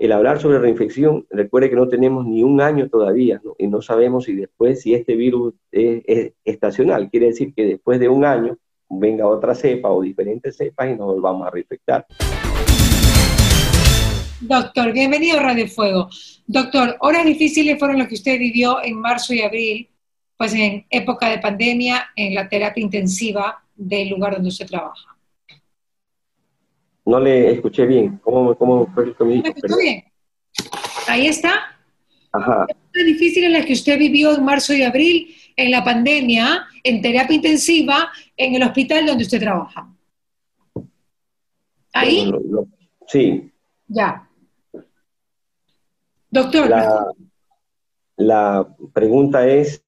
el hablar sobre reinfección, recuerde que no tenemos ni un año todavía, y no sabemos si después, si este virus es, estacional, quiere decir que después de un año venga otra cepa o diferentes cepas y nos volvamos a reinfectar. Doctor, bienvenido a Radio Fuego. Doctor, horas difíciles fueron las que usted vivió en marzo y abril, pues en época de pandemia, en la terapia intensiva del lugar donde usted trabaja. No le escuché bien. ¿Cómo, cómo fue el que bien? Ahí está. Ajá. Horas difíciles las que usted vivió en marzo y abril, en la pandemia, en terapia intensiva, en el hospital donde usted trabaja. ¿Ahí? sí. Ya. Doctor. La, pregunta es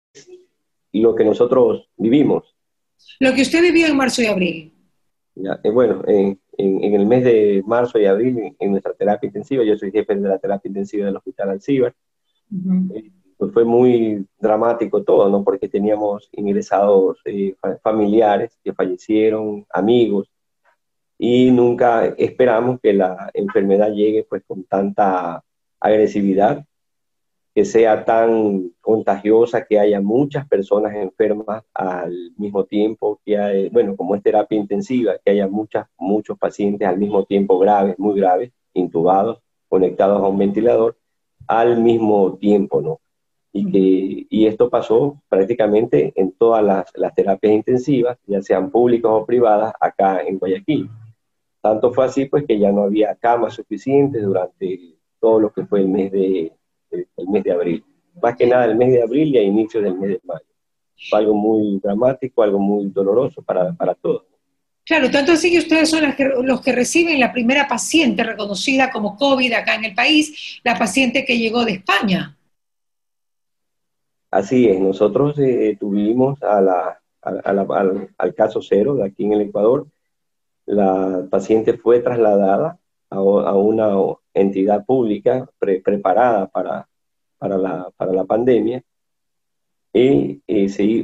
lo que nosotros vivimos. Lo que usted vivió en marzo y abril. Eh, bueno, en, el mes de marzo y abril, en, nuestra terapia intensiva, yo soy jefe de la terapia intensiva del Hospital Alcibar, eh, pues fue muy dramático todo, ¿no? Porque teníamos ingresados eh, familiares que fallecieron, amigos, y nunca esperamos que la enfermedad llegue pues con tanta agresividad, que sea tan contagiosa, que haya muchas personas enfermas al mismo tiempo, que hay, bueno, como es terapia intensiva, que haya muchas, muchos pacientes al mismo tiempo graves, muy graves, intubados, conectados a un ventilador, al mismo tiempo, ¿no? Y, que, y esto pasó prácticamente en todas las, las terapias intensivas, ya sean públicas o privadas, acá en Guayaquil. Tanto fue así, pues, que ya no había camas suficientes durante todo lo que fue el mes de, el mes de abril. Más que nada el mes de abril y a inicios del mes de mayo. Fue algo muy dramático, algo muy doloroso para, para todos. Claro, tanto así que ustedes son los que reciben la primera paciente reconocida como COVID acá en el país, la paciente que llegó de España. Así es, nosotros eh, tuvimos a la, al, al, caso cero de aquí en el Ecuador. La paciente fue trasladada a, a una entidad pública preparada para, para, la, para la pandemia. Y,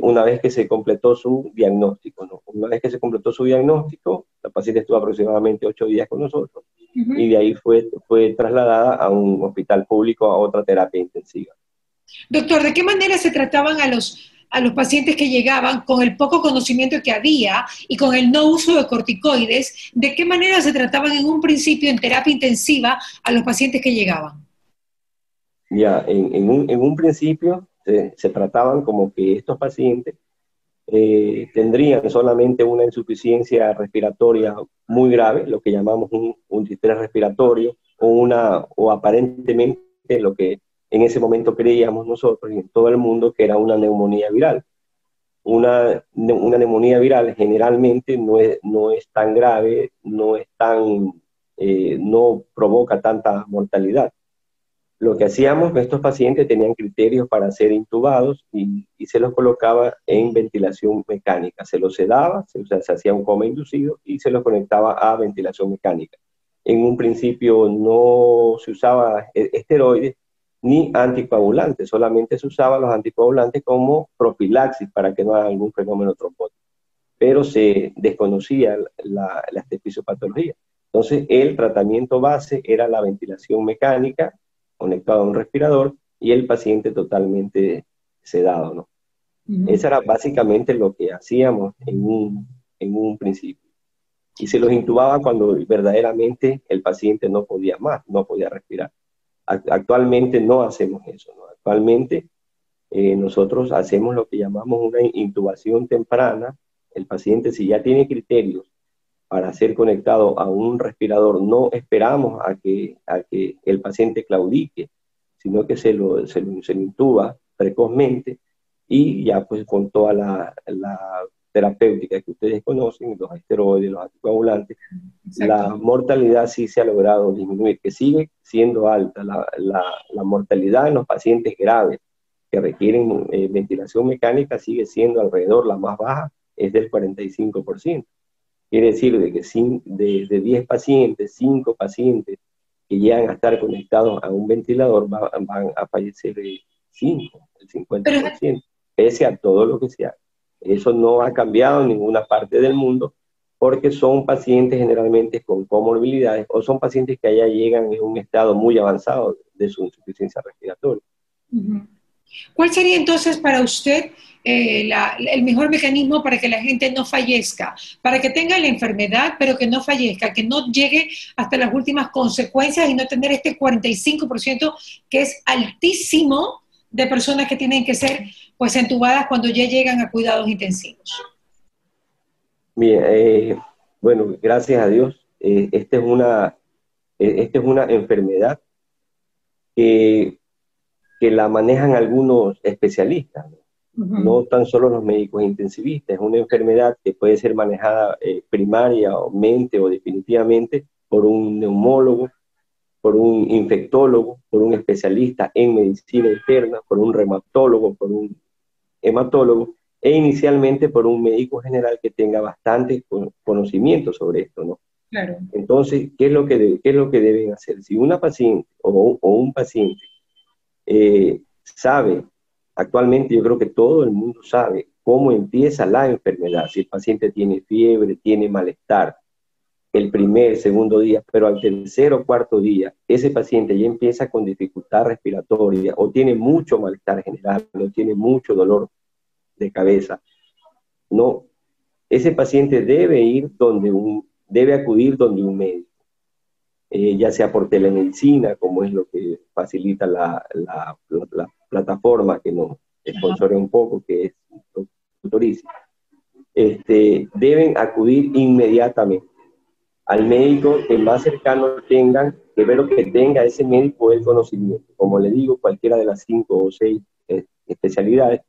una vez que se completó su diagnóstico, ¿no? una vez que se completó su diagnóstico, la paciente estuvo aproximadamente ocho días con nosotros y de ahí fue, fue trasladada a un hospital público a otra terapia intensiva. Doctor, ¿de qué manera se trataban a los, a los pacientes que llegaban con el poco conocimiento que había y con el no uso de corticoides, ¿de qué manera se trataban en un principio en terapia intensiva a los pacientes que llegaban? Ya, en, un, principio se, trataban como que estos pacientes eh, tendrían solamente una insuficiencia respiratoria muy grave, lo que llamamos un, un distrés respiratorio, o, una, o aparentemente lo que en ese momento creíamos nosotros y en todo el mundo que era una neumonía viral. Una, una neumonía viral generalmente no es, no es tan grave, no, es tan, eh, no provoca tanta mortalidad. Lo que hacíamos, estos pacientes tenían criterios para ser intubados y, se los colocaba en ventilación mecánica. Se los sedaba, se, se hacía un coma inducido y se los conectaba a ventilación mecánica. En un principio no se usaba e, esteroides, ni anticoagulantes, solamente se usaban los anticoagulantes como profilaxis para que no haya algún fenómeno trombótico, pero se desconocía la, la. Entonces, el tratamiento base era la ventilación mecánica conectada a un respirador y el paciente totalmente sedado, ¿no? Eso era básicamente lo que hacíamos en un, en un principio. Y se los intubaba cuando verdaderamente el paciente no podía más, no podía respirar. Actualmente no hacemos eso. Actualmente eh, nosotros hacemos lo que llamamos una intubación temprana. El paciente, si ya tiene criterios para ser conectado a un respirador, no esperamos a que, a que el paciente claudique, sino que se lo, se lo, intuba precozmente y ya pues con toda la terapéutica que ustedes conocen, los esteroides, los anticoagulantes, la mortalidad sí se ha logrado disminuir, que sigue siendo alta. La, la, mortalidad en los pacientes graves que requieren eh, ventilación mecánica sigue siendo alrededor, la más baja es del 45%. Quiere decir de que sin, de, de 10 pacientes, 5 pacientes que llegan a estar conectados a un ventilador van, van a fallecer 5, el 50%, pese a todo lo que se hace. Eso no ha cambiado en ninguna parte del mundo porque son pacientes generalmente con comorbilidades o son pacientes que allá llegan en un estado muy avanzado de su insuficiencia respiratoria. ¿Cuál sería entonces para usted eh, el mejor mecanismo para que la gente no fallezca, para que tenga la enfermedad, pero que no fallezca, que no llegue hasta las últimas consecuencias y no tener este 45% que es altísimo de personas que tienen que ser pues entubadas cuando ya llegan a cuidados intensivos? Bien, eh, bueno, gracias a Dios, eh, esta, es una, esta es una enfermedad que, que la manejan algunos especialistas no tan solo los médicos intensivistas, es una enfermedad que puede ser manejada eh, primaria o mente o definitivamente por un neumólogo, por un infectólogo, por un especialista en medicina interna, por un reumatólogo, por un hematólogo e inicialmente por un médico general que tenga bastante conocimiento sobre esto, ¿no? Claro. Entonces, ¿qué es lo que, qué es lo que deben hacer? Si una paciente o, un paciente eh, sabe Actualmente yo creo que todo el mundo sabe cómo empieza la enfermedad, si el paciente tiene fiebre, tiene malestar, el primer, segundo día, pero al tercer o cuarto día, ese paciente ya empieza con dificultad respiratoria o tiene mucho malestar general, o tiene mucho dolor de cabeza. No, ese paciente debe ir donde un, debe acudir donde un médico, eh, ya sea por telemedicina, como es lo que facilita la, la, la plataforma que nos sponsore un poco, que es Tutoricia, este, deben acudir inmediatamente al médico que más cercano tengan, que lo que tenga ese médico el conocimiento. Como le digo, cualquiera de las cinco o seis eh, especialidades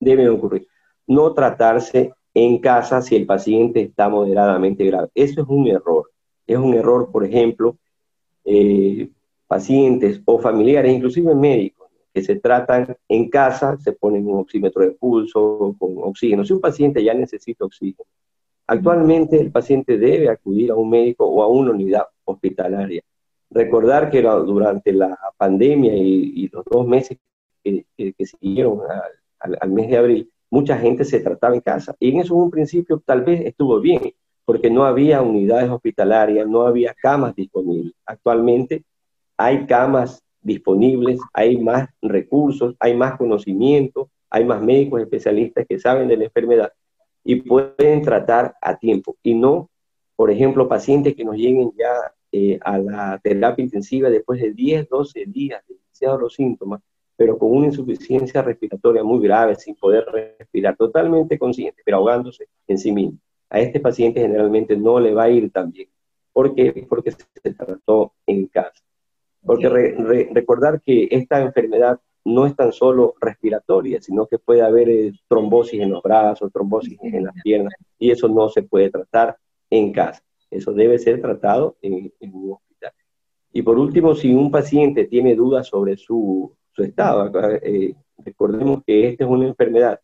deben ocurrir. No tratarse en casa si el paciente está moderadamente grave. Eso es un error. Es un error, por ejemplo, eh, pacientes o familiares, inclusive médicos, que se tratan en casa, se ponen un oxímetro de pulso con oxígeno. Si un paciente ya necesita oxígeno, actualmente el paciente debe acudir a un médico o a una unidad hospitalaria. Recordar que durante la pandemia y, los dos meses que, siguieron al, al, mes de abril, mucha gente se trataba en casa. Y en eso un principio tal vez estuvo bien, porque no había unidades hospitalarias, no había camas disponibles. Actualmente hay camas disponibles, hay más recursos, hay más conocimiento, hay más médicos especialistas que saben de la enfermedad y pueden tratar a tiempo. Y no, por ejemplo, pacientes que nos lleguen ya eh, a la terapia intensiva después de 10, 12 días de iniciados los síntomas, pero con una insuficiencia respiratoria muy grave, sin poder respirar, totalmente consciente, pero ahogándose en sí mismo. A este paciente generalmente no le va a ir tan bien. ¿Por qué? Porque se trató en casa. Porque recordar que esta enfermedad no es tan solo respiratoria, sino que puede haber eh, trombosis en los brazos, trombosis en las piernas, y eso no se puede tratar en casa. Eso debe ser tratado en, un hospital. Y por último, si un paciente tiene dudas sobre su, estado, eh, recordemos que esta es una enfermedad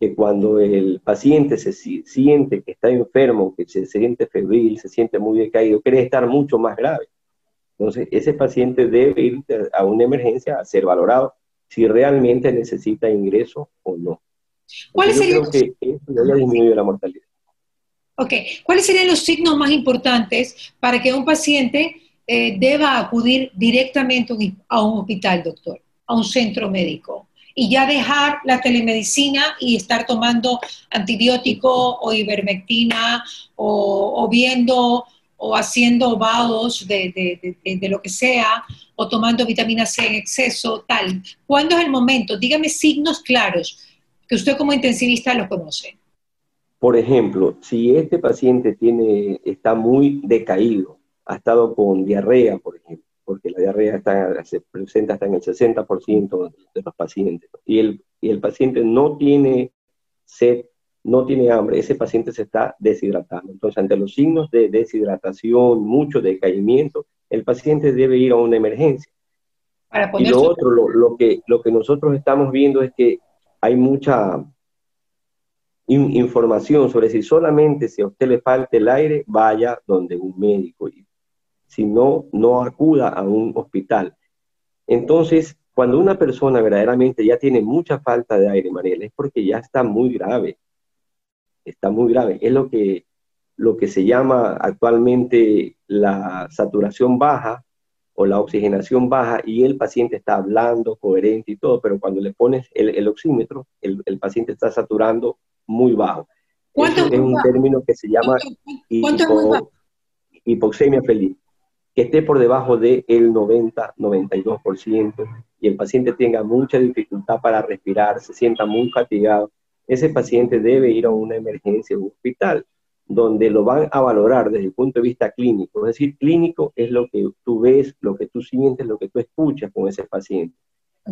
que cuando el paciente se siente que está enfermo, que se siente febril, se siente muy decaído, quiere estar mucho más grave. Entonces, ese paciente debe ir a una emergencia a ser valorado si realmente necesita ingreso o no. ¿Cuáles serían los... que la mortalidad. Ok, ¿cuáles serían los signos más importantes para que un paciente eh, deba acudir directamente a un hospital, doctor, a un centro médico? y ya dejar la telemedicina y estar tomando antibiótico o ivermectina o, o viendo o haciendo vados de, lo que sea, o tomando vitamina C en exceso, tal. ¿Cuándo es el momento? Dígame signos claros que usted como intensivista los conoce. Por ejemplo, si este paciente tiene, está muy decaído, ha estado con diarrea, por ejemplo, porque la diarrea está, se presenta hasta en el 60% de los pacientes, y el, y el paciente no tiene sed no tiene hambre, ese paciente se está deshidratando. Entonces, ante los signos de deshidratación, mucho decaimiento, el paciente debe ir a una emergencia. y lo otro, lo, que, lo que nosotros estamos viendo es que hay mucha información sobre si solamente si a usted le falta el aire, vaya donde un médico. Y si no, no acuda a un hospital. Entonces, cuando una persona verdaderamente ya tiene mucha falta de aire, Mariela, es porque ya está muy grave está muy grave. Es lo que lo que se llama actualmente la saturación baja o la oxigenación baja y el paciente está hablando, coherente y todo, pero cuando le pones el, oxímetro, el, paciente está saturando muy bajo. ¿Cuánto es un término que se llama hipoxemia feliz, que esté por debajo del 90-92% y el paciente tenga mucha dificultad para respirar, se sienta muy fatigado, ese paciente debe ir a una emergencia, un hospital donde lo van a valorar desde el punto de vista clínico. Es decir, clínico es lo que tú ves, lo que tú sientes, lo que tú escuchas con ese paciente.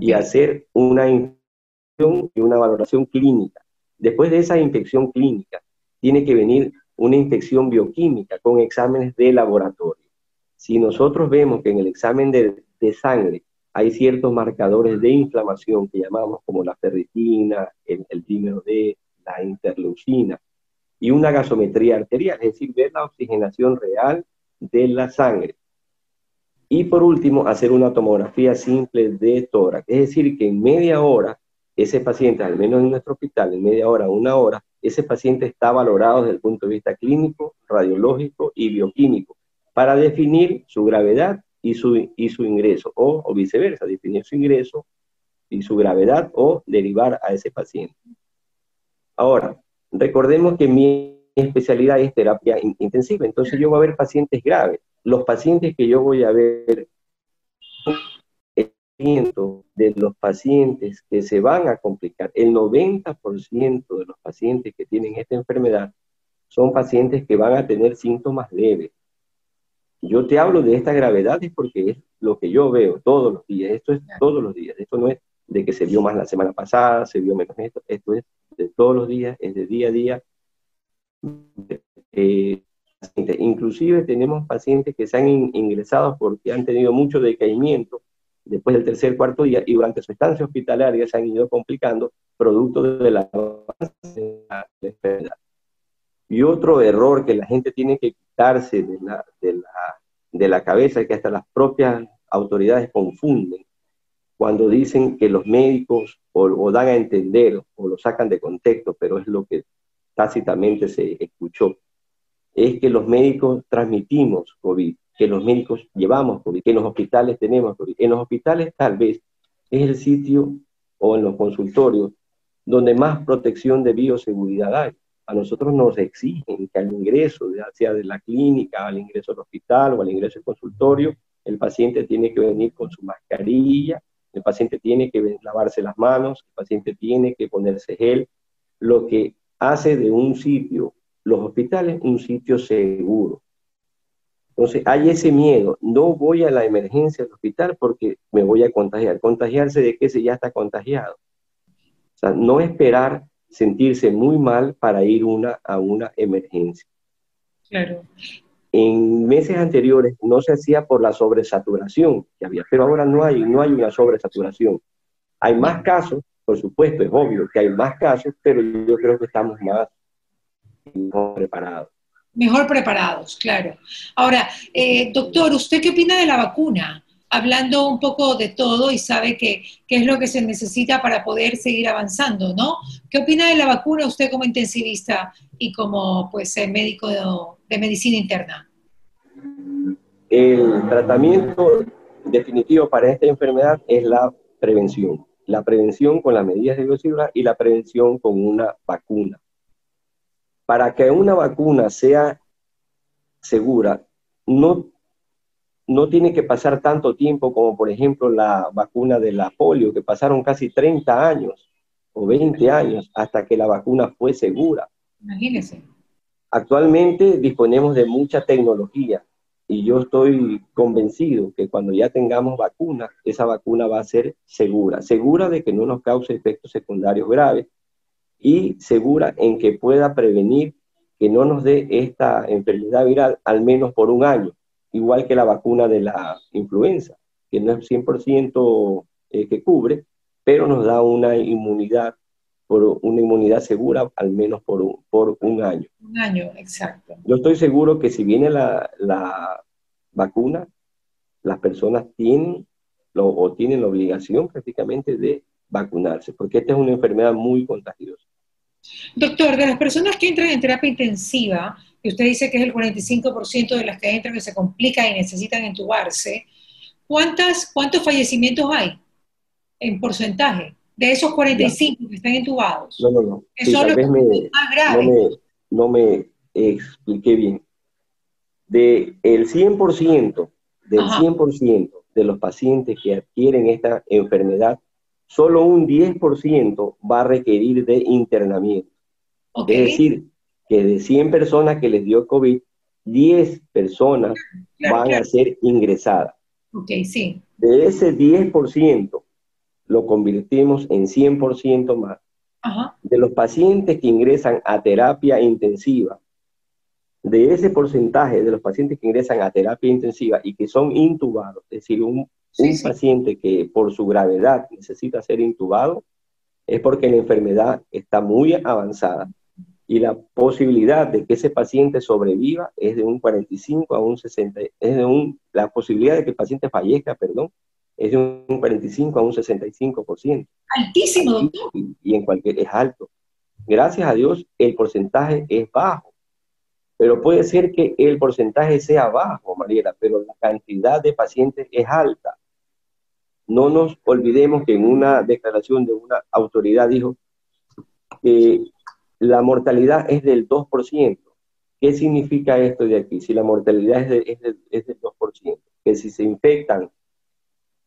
Y hacer una infección y una valoración clínica. Después de esa infección clínica, tiene que venir una infección bioquímica con exámenes de laboratorio. Si nosotros vemos que en el examen de, sangre hay ciertos marcadores de inflamación que llamamos como la ferritina, el, el dímero D, la interleucina, y una gasometría arterial, es decir, ver la oxigenación real de la sangre. Y por último, hacer una tomografía simple de tórax, es decir, que en media hora, ese paciente, al menos en nuestro hospital, en media hora, una hora, ese paciente está valorado desde el punto de vista clínico, radiológico y bioquímico para definir su gravedad y su, y su ingreso, o, o viceversa, definir su ingreso y su gravedad o derivar a ese paciente. Ahora, Recordemos que mi especialidad es terapia intensiva, entonces yo voy a ver pacientes graves. Los pacientes que yo voy a ver, de los pacientes que se van a complicar, el 90% de los pacientes que tienen esta enfermedad son pacientes que van a tener síntomas leves. Yo te hablo de esta gravedad porque es lo que yo veo todos los días, esto es todos los días, esto no es de que se vio más la semana pasada, se vio menos esto, esto es de todos los días, es de día a día. Eh, inclusive tenemos pacientes que se han ingresado porque han tenido mucho decaimiento después del tercer, cuarto día y durante su estancia hospitalaria se han ido complicando producto de la enfermedad. Y otro error que la gente tiene que quitarse de la, de la, de la cabeza, que hasta las propias autoridades confunden, cuando dicen que los médicos o, dan a entender o lo sacan de contexto, pero es lo que tácitamente se escuchó, es que los médicos transmitimos COVID, que los médicos llevamos COVID, que en los hospitales tenemos COVID. En los hospitales tal vez es el sitio o en los consultorios donde más protección de bioseguridad hay. A nosotros nos exigen que al ingreso, ya sea de la clínica, al ingreso al hospital o al ingreso al consultorio, el paciente tiene que venir con su mascarilla, el paciente tiene que lavarse las manos, el paciente tiene que ponerse gel, lo que hace de un sitio, los hospitales, un sitio seguro. Entonces, hay ese miedo, no voy a la emergencia del hospital porque me voy a contagiar. ¿Contagiarse de qué se ya está contagiado? O sea, no esperar sentirse muy mal para ir una, a una emergencia. Claro en meses anteriores no se hacía por la sobresaturación que había, pero ahora no hay, no hay una sobresaturación. Hay más casos, por supuesto, es obvio que hay más casos, pero yo creo que estamos más mejor preparados. Mejor preparados, claro. Ahora, eh, doctor, ¿usted qué opina de la vacuna? Hablando un poco de todo y sabe que, qué es lo que se necesita para poder seguir avanzando, ¿no? ¿Qué opina de la vacuna usted como intensivista y como pues médico de, de medicina interna? El tratamiento definitivo para esta enfermedad es la prevención. La prevención con las medidas de bioseguridad y la prevención con una vacuna. Para que una vacuna sea segura, no, no tiene que pasar tanto tiempo como, por ejemplo, la vacuna de la polio, que pasaron casi 30 años o 20 años hasta que la vacuna fue segura. Imagínense. Actualmente disponemos de mucha tecnología y yo estoy convencido que cuando ya tengamos vacuna, esa vacuna va a ser segura, segura de que no nos cause efectos secundarios graves y segura en que pueda prevenir que no nos dé esta enfermedad viral al menos por un año, igual que la vacuna de la influenza, que no es 100% eh, que cubre, pero nos da una inmunidad por una inmunidad segura al menos por un, por un año. Un año, exacto. Yo estoy seguro que si viene la, la vacuna, las personas tienen lo, o tienen la obligación prácticamente de vacunarse, porque esta es una enfermedad muy contagiosa. Doctor, de las personas que entran en terapia intensiva, que usted dice que es el 45% de las que entran que se complican y necesitan entubarse, ¿cuántas, ¿cuántos fallecimientos hay en porcentaje de esos 45 que están entubados? No, no, no. me, No me, no me expliqué bien. De el 100%, del 100% de los pacientes que adquieren esta enfermedad, solo un 10% va a requerir de internamiento. Es decir, que de 100 personas que les dio COVID, 10 personas van a ser ingresadas. Ok, sí. De ese 10%, lo convertimos en 100% más. De los pacientes que ingresan a terapia intensiva, de ese porcentaje de los pacientes que ingresan a terapia intensiva y que son intubados, es decir, un, paciente que por su gravedad necesita ser intubado, es porque la enfermedad está muy avanzada y la posibilidad de que ese paciente sobreviva es de un 45 a un 60, es de un, la posibilidad de que el paciente fallezca, perdón, es de un 45 a un 65%. Altísimo, doctor. y en cualquier, es alto. Gracias a Dios, el porcentaje es bajo pero puede ser que el porcentaje sea bajo, Mariela, pero la cantidad de pacientes es alta. No nos olvidemos que en una declaración de una autoridad dijo que la mortalidad es del 2%. ¿Qué significa esto de aquí? Si la mortalidad es, del 2%, que si se infectan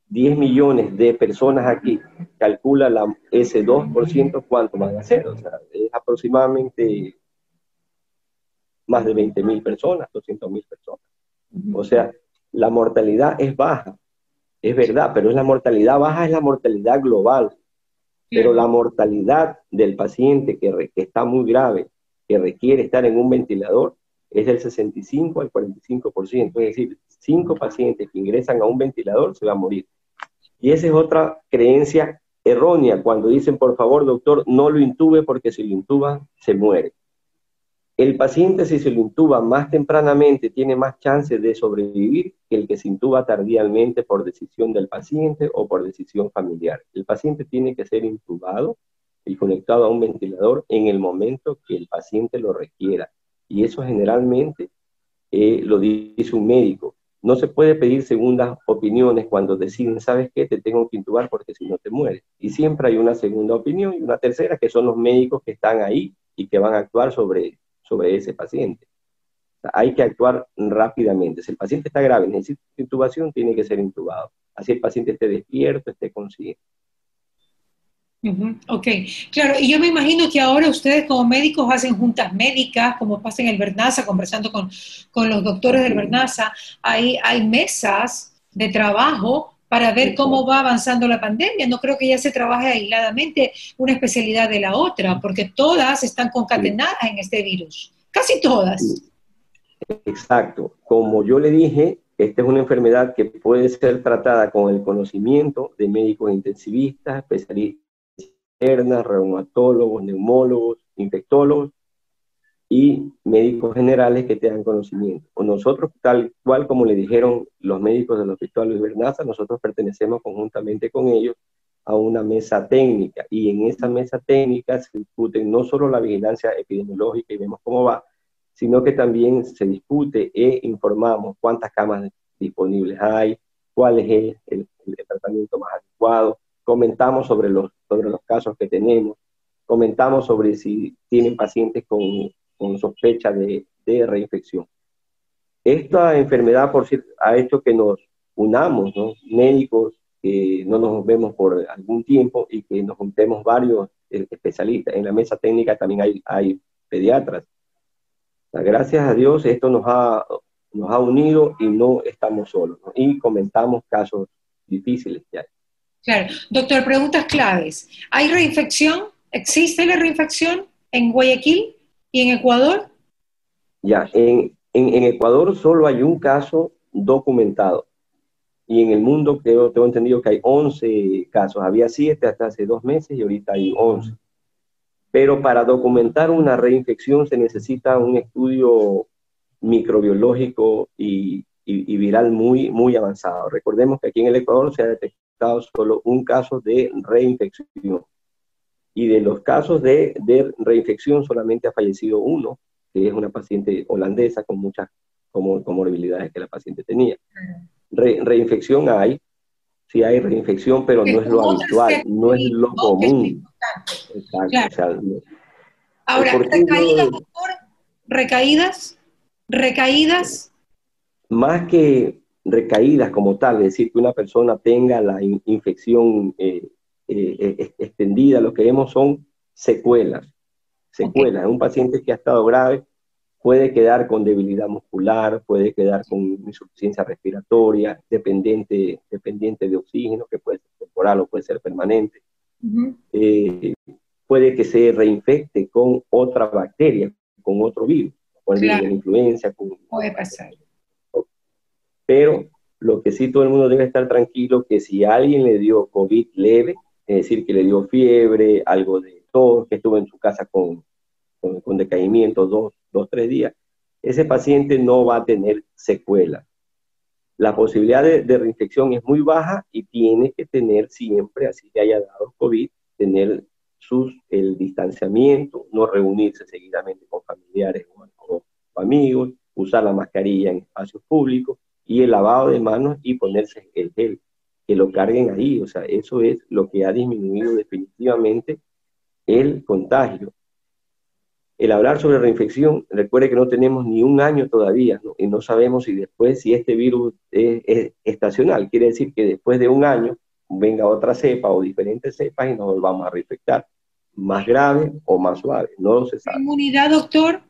10 millones de personas aquí, calcula la, ese 2% cuánto van a ser. O sea, es aproximadamente más de 20 mil personas, 200 mil personas. O sea, la mortalidad es baja, es verdad, pero es la mortalidad baja, es la mortalidad global. Pero la mortalidad del paciente que, está muy grave, que requiere estar en un ventilador, es del 65 al 45%. Es decir, cinco pacientes que ingresan a un ventilador se van a morir. Y esa es otra creencia errónea cuando dicen, por favor, doctor, no lo intube porque si lo intuban, se muere. El paciente, si se lo intuba más tempranamente, tiene más chances de sobrevivir que el que se intuba tardíamente por decisión del paciente o por decisión familiar. El paciente tiene que ser intubado y conectado a un ventilador en el momento que el paciente lo requiera. Y eso generalmente eh, lo dice un médico. No se puede pedir segundas opiniones cuando deciden, ¿sabes qué? Te tengo que intubar porque si no te mueres. Y siempre hay una segunda opinión y una tercera, que son los médicos que están ahí y que van a actuar sobre sobre ese paciente. hay que actuar rápidamente. Si el paciente está grave, necesita intubación, tiene que ser intubado. Así el paciente esté despierto, esté consciente. ok, claro, y yo me imagino que ahora ustedes como médicos hacen juntas médicas, como pasa en el Bernaza, conversando con, los doctores del Bernaza, hay, hay mesas de trabajo para ver cómo va avanzando la pandemia. No creo que ya se trabaje aisladamente una especialidad de la otra, porque todas están concatenadas en este virus, casi todas. Exacto. Como yo le dije, esta es una enfermedad que puede ser tratada con el conocimiento de médicos intensivistas, especialistas internas, reumatólogos, neumólogos, infectólogos, y médicos generales que tengan conocimiento. O nosotros, tal cual como le dijeron los médicos del Hospital Luis Bernaza, nosotros pertenecemos conjuntamente con ellos a una mesa técnica. Y en esa mesa técnica se discute no solo la vigilancia epidemiológica y vemos cómo va, sino que también se discute e informamos cuántas camas disponibles hay, cuál es el, tratamiento más adecuado, comentamos sobre los, sobre los casos que tenemos, comentamos sobre si tienen pacientes con con sospecha de, reinfección. Esta enfermedad, por cierto, ha hecho que nos unamos, médicos que no nos vemos por algún tiempo y que nos juntemos varios eh, especialistas. En la mesa técnica también hay, hay pediatras. Gracias a Dios esto nos ha, nos ha unido y no estamos solos. Y comentamos casos difíciles que hay. Claro. Doctor, preguntas claves. ¿Hay reinfección? ¿Existe la reinfección en Guayaquil? ¿Y en Ecuador? Ya, en, Ecuador solo hay un caso documentado. Y en el mundo creo, tengo entendido que hay 11 casos. Había 7 hasta hace dos meses y ahorita hay 11. Pero para documentar una reinfección se necesita un estudio microbiológico y, viral muy, muy avanzado. Recordemos que aquí en el Ecuador se ha detectado solo un caso de reinfección y de los casos de, reinfección solamente ha fallecido uno, que es una paciente holandesa con muchas comorbilidades que la paciente tenía. reinfección hay, sí hay reinfección, pero no es lo habitual, no es lo común. Exacto. Ahora, recaídas, doctor, recaídas, recaídas. Más que recaídas como tal, es decir, que una persona tenga la infección eh, eh, extendida, lo que vemos son secuelas. Secuelas. Un paciente que ha estado grave puede quedar con debilidad muscular, puede quedar con insuficiencia respiratoria, dependiente, dependiente de oxígeno, que puede ser temporal o puede ser permanente. Eh, puede que se reinfecte con otra bacteria, con otro virus, con la influencia. puede pasar. Pero lo que sí todo el mundo debe estar tranquilo, que si alguien le dio COVID leve, es decir, que le dio fiebre, algo de tos, que estuvo en su casa con, con, decaimiento dos, dos, tres días, ese paciente no va a tener secuelas. La posibilidad de, de, reinfección es muy baja y tiene que tener siempre, así que haya dado COVID, tener sus, el distanciamiento, no reunirse seguidamente con familiares o, amigos, usar la mascarilla en espacios públicos y el lavado de manos y ponerse el gel, que lo carguen ahí. O sea, eso es lo que ha disminuido definitivamente el contagio. El hablar sobre reinfección, recuerde que no tenemos ni un año todavía y no sabemos si después, si este virus es, estacional, quiere decir que después de un año venga otra cepa o diferentes cepas y nos volvamos a reinfectar más grave o más suave, no se sabe. ¿Inmunidad, doctor?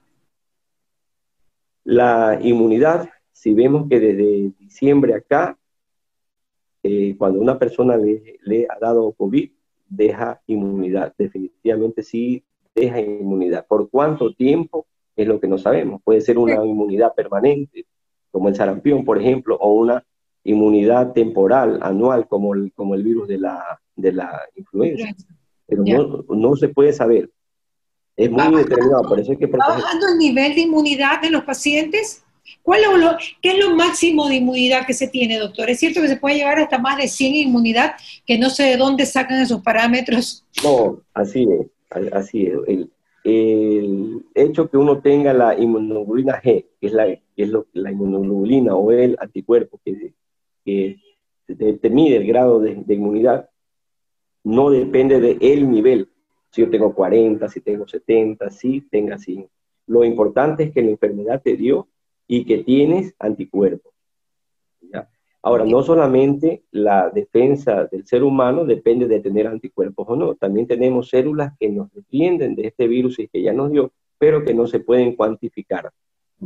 La inmunidad, si vemos que desde diciembre acá, eh, cuando una persona le, le, ha dado COVID, deja inmunidad, definitivamente sí deja inmunidad. ¿Por cuánto tiempo? Es lo que no sabemos. Puede ser una inmunidad permanente, como el sarampión, por ejemplo, o una inmunidad temporal, anual, como el, como el virus de la, de la influenza pero no, no, se puede saber. Es muy determinado, por eso es que... ¿Va bajando el nivel de inmunidad de los pacientes? ¿Cuál es lo, ¿Qué es lo máximo de inmunidad que se tiene, doctor? ¿Es cierto que se puede llegar hasta más de 100 inmunidad, que no sé de dónde sacan esos parámetros? No, así es, así es. El, el hecho que uno tenga la inmunoglobulina G, que es la, que es lo, la inmunoglobulina o el anticuerpo que, que te, mide el grado de, de inmunidad, no depende de el nivel. Si yo tengo 40, si tengo 70, si tenga 100. Lo importante es que la enfermedad te dio y que tienes anticuerpos. Ahora, no solamente la defensa del ser humano depende de tener anticuerpos o no, también tenemos células que nos defienden de este virus y que ya nos dio, pero que no se pueden cuantificar.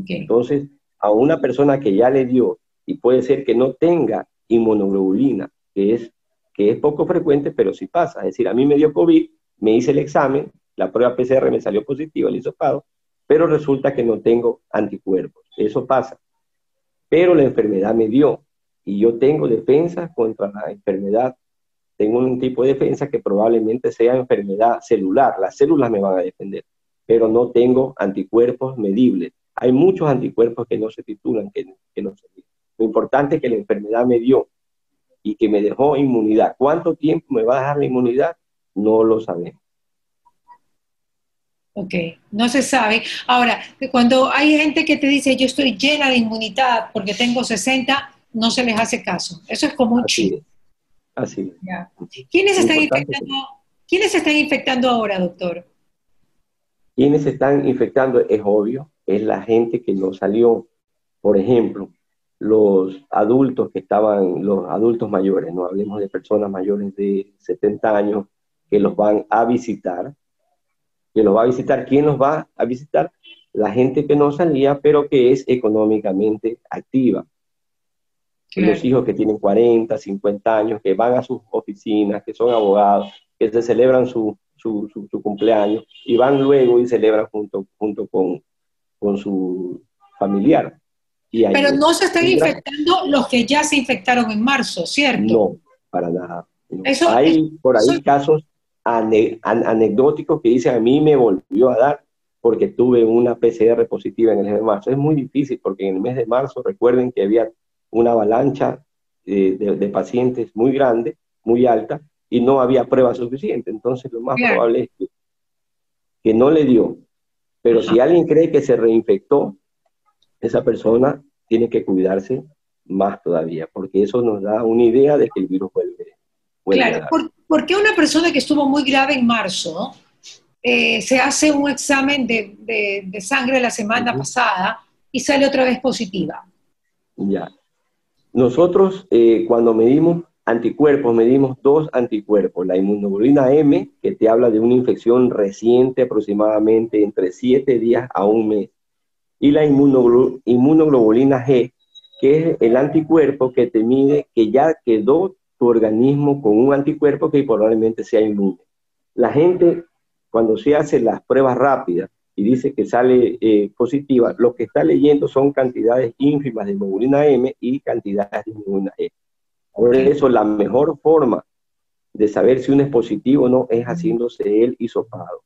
Entonces, a una persona que ya le dio y puede ser que no tenga inmunoglobulina, que es que es poco frecuente, pero sí pasa. Es decir, a mí me dio COVID, me hice el examen, la prueba PCR me salió positiva, el hisopado, pero resulta que no tengo anticuerpos. Eso pasa. Pero la enfermedad me dio y yo tengo defensa contra la enfermedad. Tengo un tipo de defensa que probablemente sea enfermedad celular. Las células me van a defender, pero no tengo anticuerpos medibles. Hay muchos anticuerpos que no se titulan, que, no se Lo importante es que la enfermedad me dio y que me dejó inmunidad. ¿Cuánto tiempo me va a dejar la inmunidad? No lo sabemos. Ok, no se sabe. Ahora, cuando hay gente que te dice yo estoy llena de inmunidad porque tengo 60, no se les hace caso. Eso es como un chip. Así ¿Quiénes están, infectando, ¿Quiénes están infectando ahora, doctor? ¿Quiénes están infectando? Es obvio, es la gente que no salió. Por ejemplo, los adultos que estaban, los adultos mayores, no hablemos de personas mayores de 70 años que los van a visitar, que los va a visitar, ¿quién los va a visitar? La gente que no salía, pero que es económicamente activa. Los hijos que tienen 40, 50 años, que van a sus oficinas, que son abogados, que se celebran su, su, su, cumpleaños y van luego y celebran junto, junto con, con su familiar. Pero no se están infectando los que ya se infectaron en marzo, ¿cierto? No, para nada. Hay por ahí casos anecdóticos que dicen a mí me volvió a dar porque tuve una PCR positiva en el mes de marzo. Es muy difícil porque en el mes de marzo recuerden que había una avalancha de, pacientes muy grande, muy alta, y no había pruebas suficientes. Entonces lo más probable es que, que no le dio, Pero si alguien cree que se reinfectó, esa persona tiene que cuidarse más todavía, porque eso nos da una idea de que el virus vuelve. claro, ¿por, qué una persona que estuvo muy grave en marzo eh, se hace un examen de, sangre la semana pasada y sale otra vez positiva? Ya. Nosotros eh, cuando medimos anticuerpos, medimos dos anticuerpos, la inmunoglobulina M, que te habla de una infección reciente aproximadamente entre 7 días a un mes, y la inmunoglobulina G, que es el anticuerpo que te mide que ya quedó tu organismo con un anticuerpo que probablemente sea inmune. La gente, cuando se hace las pruebas rápidas y dice que sale eh, positiva, lo que está leyendo son cantidades ínfimas de hemoglobina M y cantidades de hemoglobina G. Por eso la mejor forma de saber si uno es positivo o no es haciéndose el hisopado.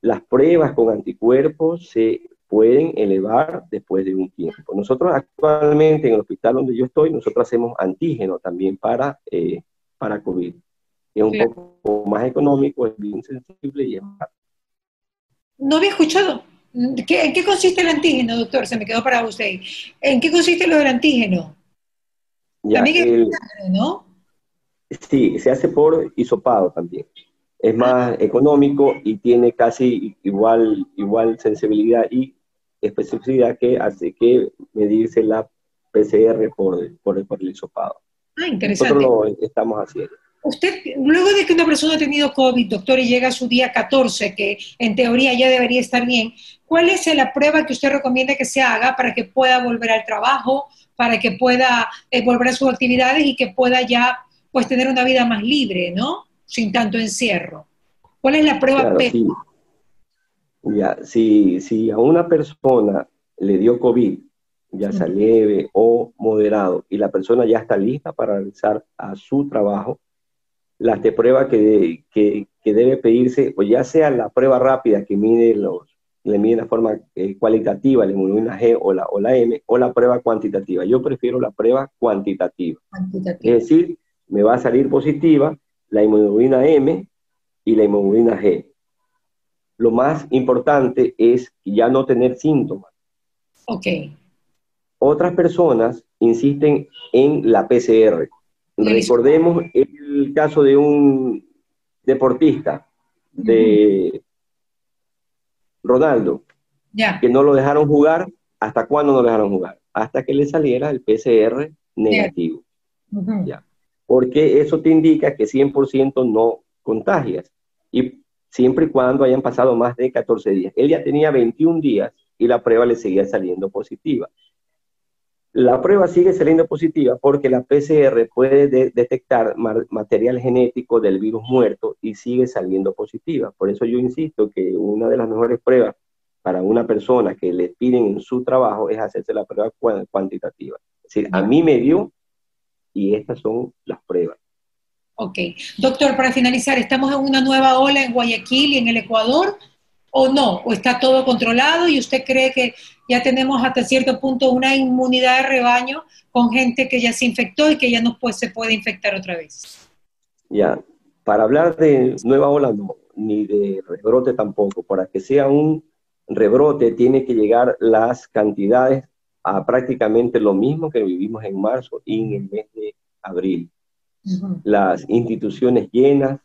Las pruebas con anticuerpos se pueden elevar después de un tiempo. Nosotros actualmente en el hospital donde yo estoy, nosotros hacemos antígeno también para, eh, para COVID. Es un poco más económico, es bien sensible y es más... No había escuchado. ¿En qué consiste el antígeno, doctor? Se me quedó para usted. ¿En qué consiste lo del antígeno? también ¿no? Sí, se hace por hisopado también. Es más económico y tiene casi igual, igual sensibilidad y especificidad que hace que medirse la PCR por, por, por el hisopado. Ah, interesante. Nosotros lo estamos haciendo. Usted, luego de que una persona ha tenido COVID, doctor, y llega a su día 14, que en teoría ya debería estar bien, ¿cuál es la prueba que usted recomienda que se haga para que pueda volver al trabajo, para que pueda eh, volver a sus actividades y que pueda ya pues tener una vida más libre, ¿no? Sin tanto encierro. ¿Cuál es la prueba claro, Ya, si, si a una persona le dio COVID, ya sea leve o moderado, y la persona ya está lista para realizar a su trabajo, las de prueba que, que, que debe pedirse, o ya sea la prueba rápida que mide los le mide la forma eh, cualitativa, la hemoglobina G o la, o la M, o la prueba cuantitativa. Yo prefiero la prueba cuantitativa. Es decir, me va a salir positiva la hemoglobina M y la hemoglobina G. Lo más importante es ya no tener síntomas. Ok. Otras personas insisten en la PCR. Recordemos el caso de un deportista de Ronaldo, que no lo dejaron jugar, ¿hasta cuándo no lo dejaron jugar? Hasta que le saliera el PCR negativo. ya. Porque eso te indica que 100% no contagias. Y siempre y cuando hayan pasado más de 14 días. Él ya tenía 21 días y la prueba le seguía saliendo positiva. La prueba sigue saliendo positiva porque la PCR puede detectar material genético del virus muerto y sigue saliendo positiva. Por eso yo insisto que una de las mejores pruebas para una persona que le piden en su trabajo es hacerse la prueba cuantitativa. Es decir, a mí me dio y estas son las pruebas. Ok. Doctor, para finalizar, ¿estamos en una nueva ola en Guayaquil y en el Ecuador? ¿O no? ¿O está todo controlado y usted cree que ya tenemos hasta cierto punto una inmunidad de rebaño con gente que ya se infectó y que ya no pues, se puede infectar otra vez. Ya, para hablar de nueva ola no, ni de rebrote tampoco. Para que sea un rebrote tiene que llegar las cantidades a prácticamente lo mismo que vivimos en marzo y en el mes de abril. Las instituciones llenas,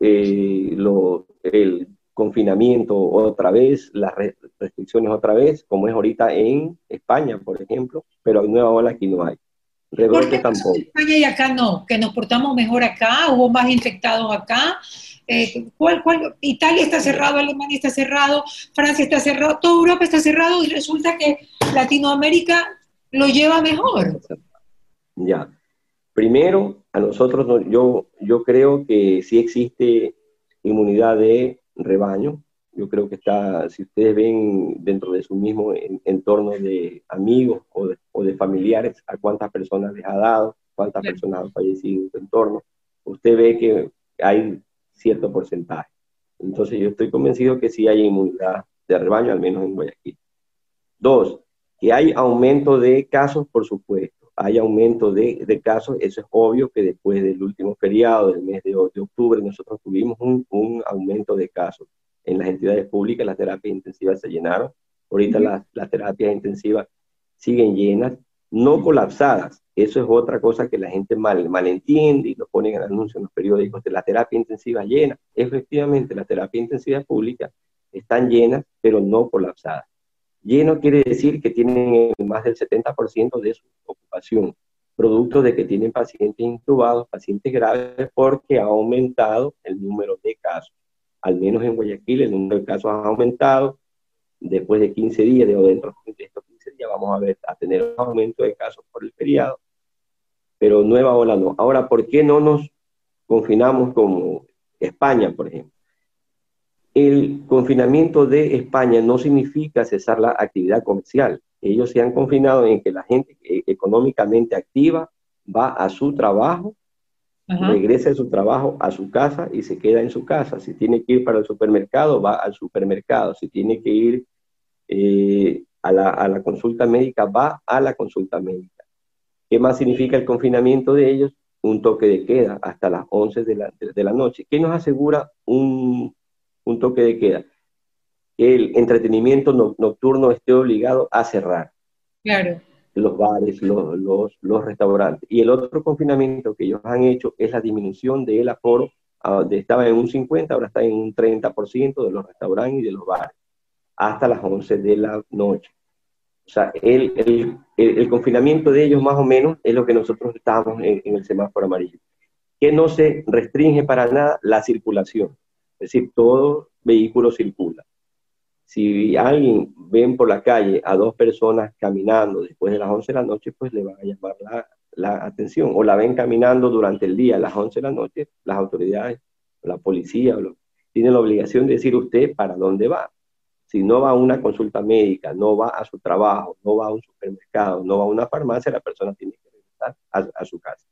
eh, lo, el confinamiento otra vez, las restricciones otra vez, como es ahorita en España, por ejemplo, pero hay nueva ola aquí no hay. Rebrote tampoco. En España y acá no, que nos portamos mejor acá, hubo más infectados acá. Eh, ¿cuál, cuál? Italia está cerrado, Alemania está cerrado, Francia está cerrado, toda Europa está cerrado y resulta que Latinoamérica lo lleva mejor. Ya. Primero, a nosotros, yo, yo creo que sí existe inmunidad de rebaño. Yo creo que está, si ustedes ven dentro de su mismo entorno de amigos o de, familiares, a cuántas personas les ha dado, cuántas personas han fallecido en su entorno, usted ve que hay cierto porcentaje. Entonces yo estoy convencido que sí hay inmunidad de rebaño, al menos en Guayaquil. Dos, que hay aumento de casos, por supuesto. Hay aumento de, de casos, eso es obvio que después del último feriado del mes de, de octubre nosotros tuvimos un, un, aumento de casos. en las entidades públicas, las terapias intensivas se llenaron. Ahorita las, las terapias intensivas siguen llenas, no colapsadas. Eso es otra cosa que la gente mal, malentiende y lo ponen en anuncios en los periódicos de la terapia intensiva llena. Efectivamente, las terapias intensivas públicas están llenas, pero no colapsadas. Lleno quiere decir que tienen más del 70% de su ocupación, producto de que tienen pacientes intubados, pacientes graves, porque ha aumentado el número de casos. Al menos en Guayaquil el número de casos ha aumentado. Después de 15 días, de dentro de estos 15 días, vamos a, ver, a tener un aumento de casos por el feriado, pero nueva ola no. Ahora, ¿por qué no nos confinamos como España, por ejemplo? El confinamiento de España no significa cesar la actividad comercial. Ellos se han confinado en que la gente económicamente activa va a su trabajo, regresa de su trabajo a su casa y se queda en su casa. Si tiene que ir para el supermercado, va al supermercado. Si tiene que ir eh, a, la, consulta médica, va a la consulta médica. ¿Qué más significa el confinamiento de ellos? Un toque de queda hasta las 11 de la, de la noche. ¿Qué nos asegura un un toque de queda, el entretenimiento nocturno esté obligado a cerrar. Claro. Los bares, los, los, restaurantes. Y el otro confinamiento que ellos han hecho es la disminución del aforo. estaba en un 50, ahora está en un 30% de los restaurantes y de los bares, hasta las 11 de la noche. O sea, el, el, confinamiento de ellos más o menos es lo que nosotros estamos en, en el semáforo amarillo. Que no se restringe para nada la circulación es decir, todo vehículo circula. Si alguien ven por la calle a dos personas caminando después de las 11 de la noche, pues le van a llamar la, atención. O la ven caminando durante el día a las 11 de la noche, las autoridades, la policía, tienen la obligación de decir usted para dónde va. Si no va a una consulta médica, no va a su trabajo, no va a un supermercado, no va a una farmacia, la persona tiene que regresar a, su casa.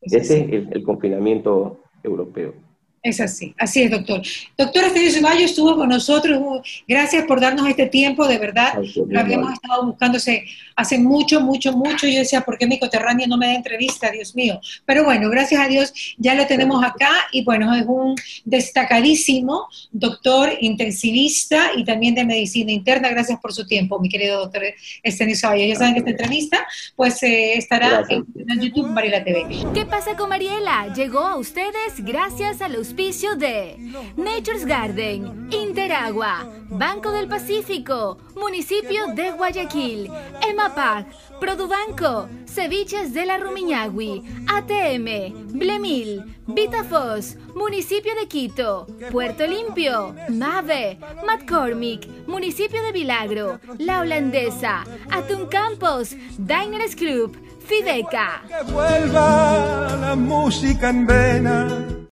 Ese es el confinamiento europeo. Es así, así es, doctor. Doctor Esteban Ceballos estuvo con nosotros. Gracias por darnos este tiempo, de verdad. Lo habíamos estado buscándose hace mucho, mucho, mucho. Yo decía, ¿por qué mi coterráneo no me da entrevista? Dios mío. Pero bueno, gracias a Dios ya lo tenemos acá y bueno, es un destacadísimo doctor intensivista y también de medicina interna. Gracias por su tiempo, mi querido doctor Esteban Ceballos. Ya saben que esta entrevista pues eh, estará en, en, YouTube Mariela TV. ¿Qué pasa con Mariela? Llegó a ustedes gracias a los de Nature's Garden, Interagua, Banco del Pacífico, Municipio de Guayaquil, EMAPAC, Produbanco, Ceviches de la Rumiñahui, ATM, Blemil, Vitafos, Municipio de Quito, Puerto Limpio, MAVE, McCormick, Municipio de Vilagro, La Holandesa, Atún Campos, Diners Club, Fideca. Vuelva la música en vena